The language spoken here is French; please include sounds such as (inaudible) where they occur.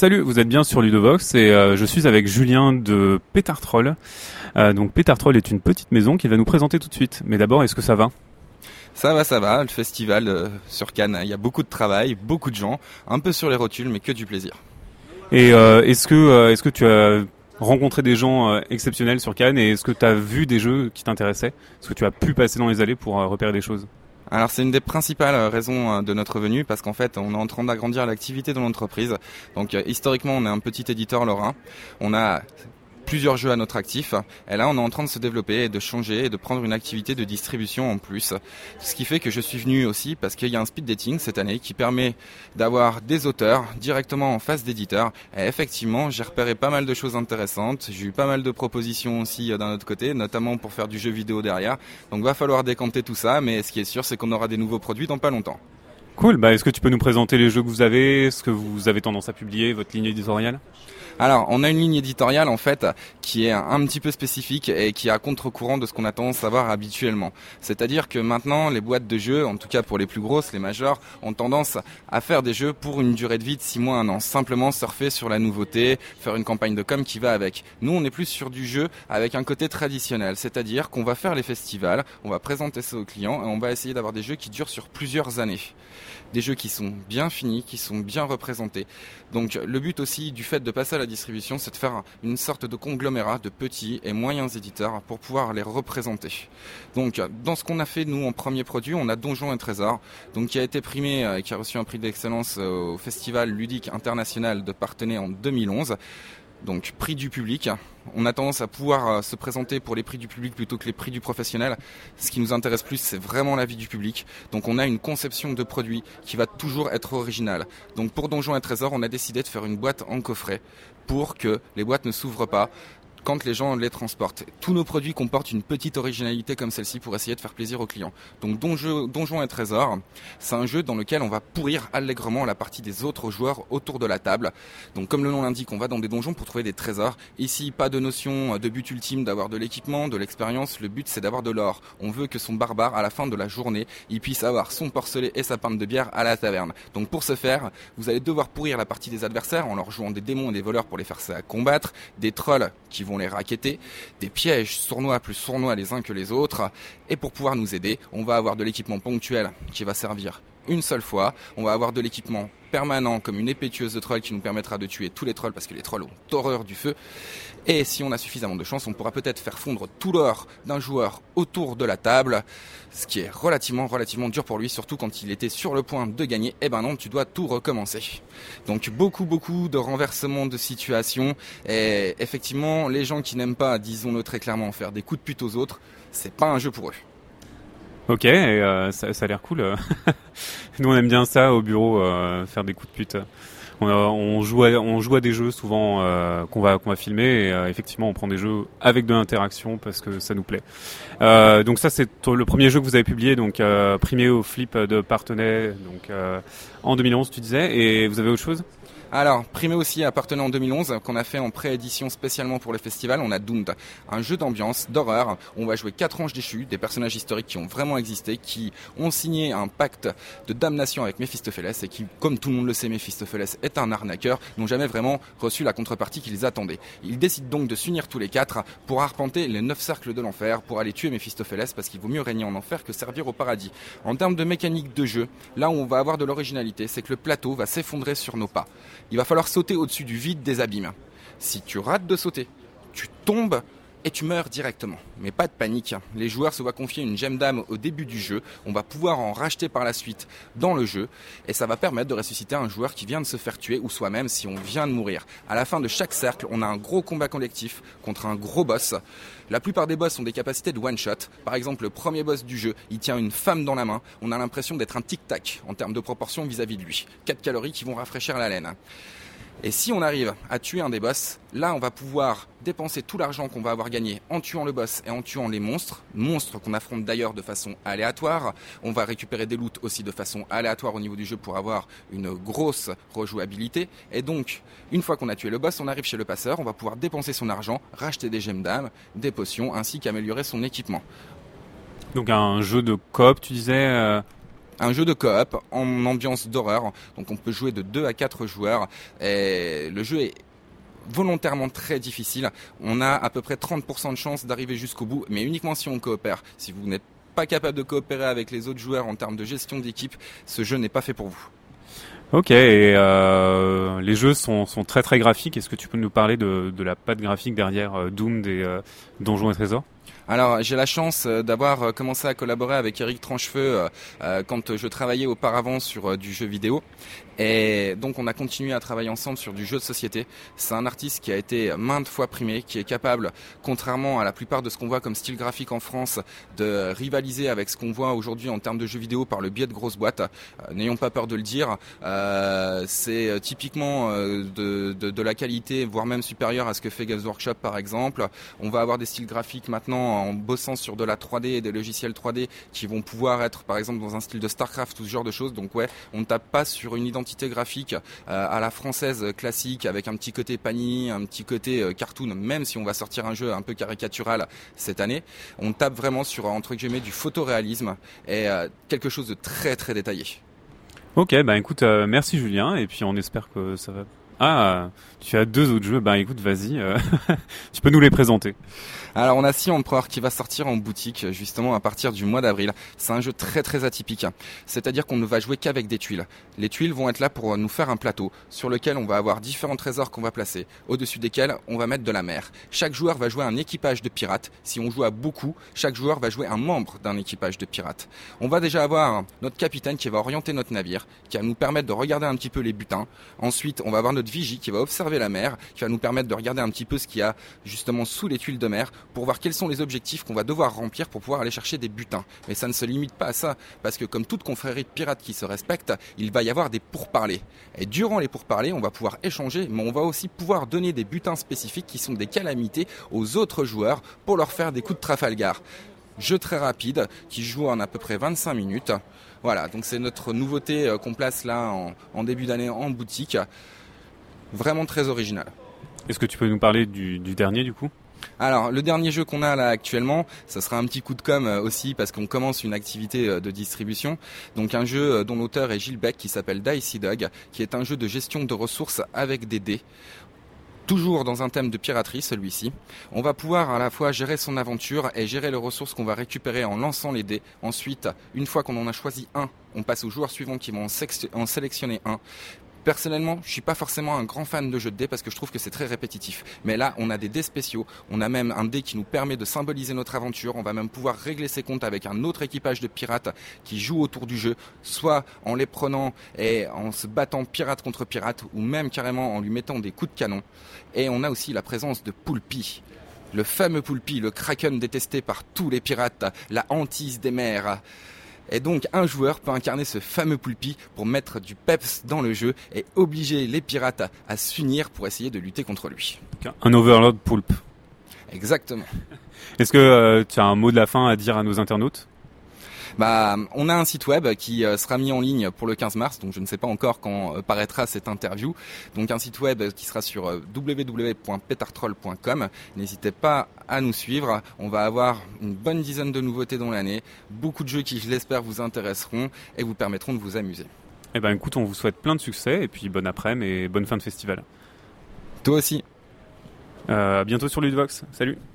Salut, vous êtes bien sur Ludovox et euh, je suis avec Julien de Pétartroll. Euh, donc Pétartroll est une petite maison qui va nous présenter tout de suite. Mais d'abord, est-ce que ça va? Ça va, ça va. Le festival euh, sur Cannes, il y a beaucoup de travail, beaucoup de gens, un peu sur les rotules, mais que du plaisir. Et est-ce que est-ce que tu as rencontré des gens exceptionnels sur Cannes et est-ce que tu as vu des jeux qui t'intéressaient? Est-ce que tu as pu passer dans les allées pour repérer des choses? Alors c'est une des principales euh, raisons euh, de notre venue parce qu'en fait on est en train d'agrandir l'activité de l'entreprise. Donc euh, historiquement on est un petit éditeur lorrain. On a plusieurs jeux à notre actif et là on est en train de se développer et de changer et de prendre une activité de distribution en plus. Ce qui fait que je suis venu aussi parce qu'il y a un speed dating cette année qui permet d'avoir des auteurs directement en face d'éditeurs et effectivement j'ai repéré pas mal de choses intéressantes. J'ai eu pas mal de propositions aussi euh, d'un autre côté notamment pour faire du jeu vidéo derrière. Donc va falloir décanter tout ça mais ce qui est sûr c'est qu'on aura des nouveaux produits dans pas longtemps. Cool. Bah, est-ce que tu peux nous présenter les jeux que vous avez, ce que vous avez tendance à publier, votre ligne éditoriale? Alors, on a une ligne éditoriale en fait qui est un petit peu spécifique et qui est à contre-courant de ce qu'on a tendance à voir habituellement. C'est-à-dire que maintenant, les boîtes de jeux, en tout cas pour les plus grosses, les majeures, ont tendance à faire des jeux pour une durée de vie de 6 mois, un an. Simplement surfer sur la nouveauté, faire une campagne de com qui va avec. Nous, on est plus sur du jeu avec un côté traditionnel. C'est-à-dire qu'on va faire les festivals, on va présenter ça aux clients et on va essayer d'avoir des jeux qui durent sur plusieurs années des jeux qui sont bien finis, qui sont bien représentés. Donc le but aussi du fait de passer à la distribution, c'est de faire une sorte de conglomérat de petits et moyens éditeurs pour pouvoir les représenter. Donc dans ce qu'on a fait nous en premier produit, on a Donjons et Trésors, donc qui a été primé euh, et qui a reçu un prix d'excellence euh, au Festival ludique international de Partenay en 2011 donc prix du public. On a tendance à pouvoir euh, se présenter pour les prix du public plutôt que les prix du professionnel. Ce qui nous intéresse plus, c'est vraiment l'avis du public. Donc on a une conception de produit qui va toujours être originale. Donc pour Donjons et Trésors, on a décidé de faire une boîte en coffret pour que les boîtes ne s'ouvrent pas quand les gens les transportent. Tous nos produits comportent une petite originalité comme celle-ci pour essayer de faire plaisir aux clients. Donc Donjons et Trésors, c'est un jeu dans lequel on va pourrir allègrement la partie des autres joueurs autour de la table. Donc comme le nom l'indique, on va dans des donjons pour trouver des trésors. Ici, pas de notion de but ultime d'avoir de l'équipement, de l'expérience. Le but, c'est d'avoir de l'or. On veut que son barbare, à la fin de la journée, il puisse avoir son porcelet et sa pinte de bière à la taverne. Donc pour ce faire, vous allez devoir pourrir la partie des adversaires en leur jouant des démons et des voleurs pour les faire combattre, des trolls qui vont les raqueter, des pièges sournois plus sournois les uns que les autres. Et pour pouvoir nous aider, on va avoir de l'équipement ponctuel qui va servir une seule fois. On va avoir de l'équipement permanent comme une épée tueuse de trolls qui nous permettra de tuer tous les trolls parce que les trolls ont horreur du feu. Et si on a suffisamment de chance, on pourra peut-être faire fondre tout l'or d'un joueur autour de la table, ce qui est relativement relativement dur pour lui, surtout quand il était sur le point de gagner. Eh ben non, tu dois tout recommencer. Donc beaucoup beaucoup de renversements de situation. Et effectivement, les gens qui n'aiment pas, disons-le très clairement, faire des coups de pute aux autres, c'est pas un jeu pour eux. Ok, et, euh, ça, ça a l'air cool. (laughs) Nous on aime bien ça au bureau, euh, faire des coups de pute. On, on joue, à, on joue à des jeux souvent euh, qu'on va qu'on va filmer et euh, effectivement on prend des jeux avec de l'interaction parce que ça nous plaît. Euh, donc ça c'est le premier jeu que vous avez publié donc euh, primé au flip de Partenay donc euh, en 2011 tu disais et vous avez autre chose? Alors, primé aussi appartenant en 2011, qu'on a fait en préédition spécialement pour le festival, on a Doomed, un jeu d'ambiance, d'horreur. On va jouer quatre anges déchus, des personnages historiques qui ont vraiment existé, qui ont signé un pacte de damnation avec Méphistophélès et qui, comme tout le monde le sait, Méphistophélès est un arnaqueur, n'ont jamais vraiment reçu la contrepartie qu'ils attendaient. Ils décident donc de s'unir tous les quatre pour arpenter les neuf cercles de l'enfer, pour aller tuer Méphistophélès, parce qu'il vaut mieux régner en enfer que servir au paradis. En termes de mécanique de jeu, là où on va avoir de l'originalité, c'est que le plateau va s'effondrer sur nos pas. Il va falloir sauter au-dessus du vide des abîmes. Si tu rates de sauter, tu tombes et tu meurs directement. Mais pas de panique, les joueurs se voient confier une gemme d'âme au début du jeu, on va pouvoir en racheter par la suite dans le jeu, et ça va permettre de ressusciter un joueur qui vient de se faire tuer, ou soi-même si on vient de mourir. À la fin de chaque cercle, on a un gros combat collectif contre un gros boss. La plupart des boss ont des capacités de one-shot. Par exemple, le premier boss du jeu, il tient une femme dans la main, on a l'impression d'être un tic-tac en termes de proportion vis-à-vis de lui. 4 calories qui vont rafraîchir la laine. Et si on arrive à tuer un des boss, là on va pouvoir dépenser tout l'argent qu'on va avoir gagné en tuant le boss et en tuant les monstres, monstres qu'on affronte d'ailleurs de façon aléatoire. On va récupérer des loots aussi de façon aléatoire au niveau du jeu pour avoir une grosse rejouabilité. Et donc, une fois qu'on a tué le boss, on arrive chez le passeur, on va pouvoir dépenser son argent, racheter des gemmes d'âme, des potions, ainsi qu'améliorer son équipement. Donc un jeu de coop tu disais euh, un jeu de coop en ambiance d'horreur. Donc on peut jouer de 2 à 4 joueurs. Et le jeu est volontairement très difficile. On a à peu près 30% de chance d'arriver jusqu'au bout, mais uniquement si on coopère. Si vous n'êtes pas capable de coopérer avec les autres joueurs en termes de gestion d'équipe, ce jeu n'est pas fait pour vous. Ok, et euh, les jeux sont, très très graphiques. Est-ce que tu peux nous parler de, de la patte graphique derrière euh, Doom des euh, Donjons et Trésors? Alors j'ai la chance euh, d'avoir euh, commencé à collaborer avec Eric Tranchefeu euh, quand je travaillais auparavant sur du jeu vidéo. Et donc on a continué à travailler ensemble sur du jeu de société. C'est un artiste qui a été maintes fois primé, qui est capable, contrairement à la plupart de ce qu'on voit comme style graphique en France, de rivaliser avec ce qu'on voit aujourd'hui en termes de jeux vidéo par le biais de grosses boîtes. N'ayons pas peur de le dire. c'est typiquement de, de, de, la qualité, voire même supérieure à ce que fait Games Workshop par exemple. On va avoir des styles graphiques maintenant en bossant sur de la 3D et des logiciels 3D qui vont pouvoir être par exemple dans un style de StarCraft ou ce genre de choses. Donc ouais, on ne tape pas sur une identité graphique euh, à la française classique avec un petit côté Panini, un petit côté euh, cartoon, même si on va sortir un jeu un peu caricatural cette année. On tape vraiment sur entre guillemets du photoréalisme et euh, quelque chose de très très détaillé. Ok, bah écoute, merci Julien, et puis on espère que ça va ah, tu as deux autres jeux. Ben écoute, vas-y, euh, (laughs) tu peux nous les présenter. Alors on a Sea Emperor qui va sortir en boutique justement à partir du mois d'avril. C'est un jeu très très atypique. C'est-à-dire qu'on ne va jouer qu'avec des tuiles. Les tuiles vont être là pour nous faire un plateau sur lequel on va avoir différents trésors qu'on va placer, au-dessus desquels on va mettre de la mer. Chaque joueur va jouer un équipage de pirates. Si on joue à beaucoup, chaque joueur va jouer un membre d'un équipage de pirates. On va déjà avoir notre capitaine qui va orienter notre navire, qui va nous permettre de regarder un petit peu les butins. Ensuite, on va avoir notre vigie qui va observer la mer, qui va nous permettre de regarder un petit peu ce qu'il y a justement sous les tuiles de mer pour voir quels sont les objectifs qu'on va devoir remplir pour pouvoir aller chercher des butins. Mais ça ne se limite pas à ça, parce que comme toute confrérie de pirates qui se respecte, il va y avoir des pourparlers. Et durant les pourparlers, on va pouvoir échanger, mais on va aussi pouvoir donner des butins spécifiques qui sont des calamités aux autres joueurs pour leur faire des coups de Trafalgar jeu très rapide qui joue en à peu près 25 minutes. Voilà, donc c'est notre nouveauté euh, qu'on place là en, en début d'année en boutique vraiment très original. Est-ce que tu peux nous parler du, dernier du coup? Alors, le dernier jeu qu'on a là actuellement, ça sera un petit coup de com euh, aussi parce qu'on commence une activité euh, de distribution. Donc un jeu euh, dont l'auteur est Gilles Beck qui s'appelle Dicey Dog, qui est un jeu de gestion de ressources avec des dés. Toujours dans un thème de piraterie, celui-ci. On va pouvoir à la fois gérer son aventure et gérer les ressources qu'on va récupérer en lançant les dés. Ensuite, une fois qu'on en a choisi un, on passe aux joueurs suivants qui vont en sélectionner un. Personnellement, je suis pas forcément un grand fan de jeux de dés parce que je trouve que c'est très répétitif. Mais là, on a des dés spéciaux. On a même un dé qui nous permet de symboliser notre aventure. On va même pouvoir régler ses comptes avec un autre équipage de pirates qui joue autour du jeu, soit en les prenant et en se battant pirate contre pirate, ou même carrément en lui mettant des coups de canon. Et on a aussi la présence de Poulpi. Le fameux Poulpi, le kraken détesté par tous les pirates, la hantise des mers. Et donc un joueur peut incarner ce fameux Poulpi pour mettre du peps dans le jeu et obliger les pirates à, s'unir pour essayer de lutter contre lui. Un Overlord Poulpe. Exactement. Est-ce que euh, tu as un mot de la fin à dire à nos internautes? Bah, on a un site web qui euh, sera mis en ligne pour le 15 mars, donc je ne sais pas encore quand euh, paraîtra cette interview. Donc un site web qui sera sur euh, www.petartroll.com. N'hésitez pas à nous suivre. On va avoir une bonne dizaine de nouveautés dans l'année, beaucoup de jeux qui, je l'espère, vous intéresseront et vous permettront de vous amuser. Eh ben écoute, on vous souhaite plein de succès et puis bonne après-midi et bonne fin de festival. Toi aussi. à bientôt sur Ludvox. Salut.